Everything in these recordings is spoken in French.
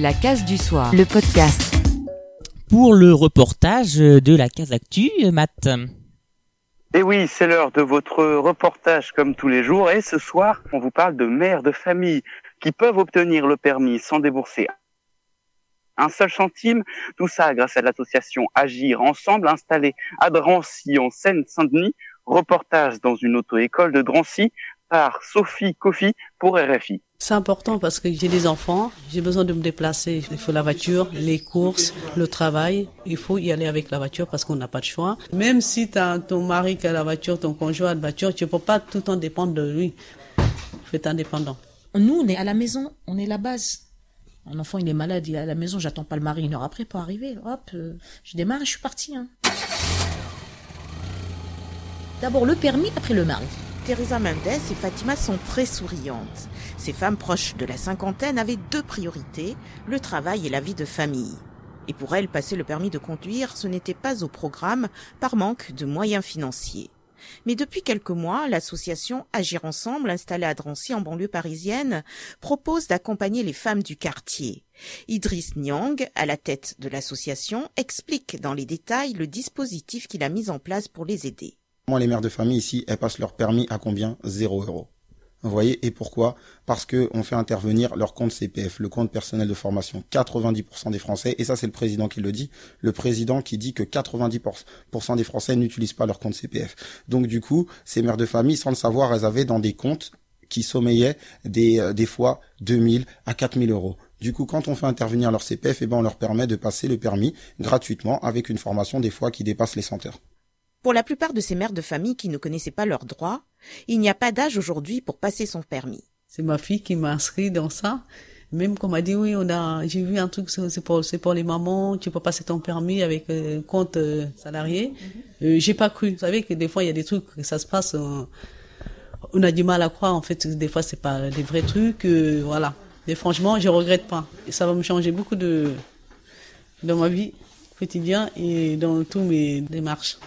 La case du soir, le podcast. Pour le reportage de la case actu, Matt. Et oui, c'est l'heure de votre reportage comme tous les jours. Et ce soir, on vous parle de mères de famille qui peuvent obtenir le permis sans débourser un seul centime. Tout ça grâce à l'association Agir Ensemble installée à Drancy en Seine-Saint-Denis. Reportage dans une auto-école de Drancy par Sophie Kofi pour RFI. C'est important parce que j'ai des enfants, j'ai besoin de me déplacer. Il faut la voiture, les courses, le travail. Il faut y aller avec la voiture parce qu'on n'a pas de choix. Même si tu as ton mari qui a la voiture, ton conjoint a la voiture, tu ne peux pas tout le temps dépendre de lui. Il faut être indépendant. Nous, on est à la maison, on est la base. Un enfant, il est malade, il est à la maison, j'attends pas le mari une heure après pour arriver. Hop, euh, je démarre et je suis partie. Hein. D'abord le permis, après le mari. Teresa Mendes et Fatima sont très souriantes. Ces femmes proches de la cinquantaine avaient deux priorités, le travail et la vie de famille. Et pour elles, passer le permis de conduire, ce n'était pas au programme par manque de moyens financiers. Mais depuis quelques mois, l'association Agir Ensemble, installée à Drancy en banlieue parisienne, propose d'accompagner les femmes du quartier. Idriss Nyang, à la tête de l'association, explique dans les détails le dispositif qu'il a mis en place pour les aider. Les mères de famille ici, elles passent leur permis à combien? Zéro euro. Vous voyez, et pourquoi? Parce que on fait intervenir leur compte CPF, le compte personnel de formation. 90% des Français, et ça c'est le président qui le dit, le président qui dit que 90% des Français n'utilisent pas leur compte CPF. Donc du coup, ces mères de famille, sans le savoir, elles avaient dans des comptes qui sommeillaient des, euh, des fois 2000 à 4000 euros. Du coup, quand on fait intervenir leur CPF, eh ben, on leur permet de passer le permis gratuitement avec une formation des fois qui dépasse les 100 heures. Pour la plupart de ces mères de famille qui ne connaissaient pas leurs droits, il n'y a pas d'âge aujourd'hui pour passer son permis. C'est ma fille qui m'a inscrit dans ça. Même qu'on m'a dit oui, on a, j'ai vu un truc, c'est pour, c'est pour les mamans, tu peux passer ton permis avec euh, compte euh, salarié. Mhm. Euh, j'ai pas cru. Vous savez que des fois il y a des trucs, ça se passe, on a du mal à croire. En fait, des fois c'est pas des vrais trucs, voilà. Mais franchement, je regrette pas. Et ça va me changer beaucoup de dans ma vie quotidienne et dans tous mes démarches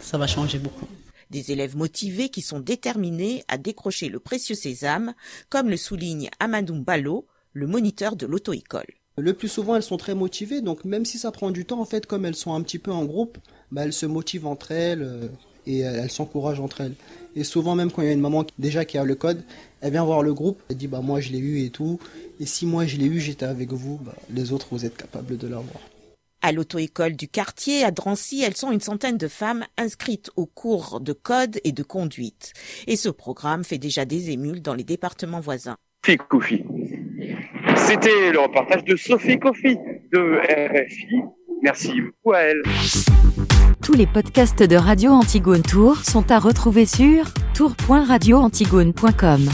ça va changer beaucoup. Des élèves motivés qui sont déterminés à décrocher le précieux sésame, comme le souligne Amadou Balo, le moniteur de l'auto-école. Le plus souvent, elles sont très motivées, donc même si ça prend du temps, en fait, comme elles sont un petit peu en groupe, bah, elles se motivent entre elles euh, et elles s'encouragent entre elles. Et souvent, même quand il y a une maman déjà qui a le code, elle vient voir le groupe, elle dit bah moi je l'ai eu et tout. Et si moi je l'ai eu, j'étais avec vous, bah, les autres vous êtes capables de l'avoir. À l'auto-école du quartier, à Drancy, elles sont une centaine de femmes inscrites aux cours de code et de conduite. Et ce programme fait déjà des émules dans les départements voisins. Sophie C'était le reportage de Sophie Kofi de RFI. Merci beaucoup à elle. Tous les podcasts de Radio Antigone Tour sont à retrouver sur tour.radioantigone.com.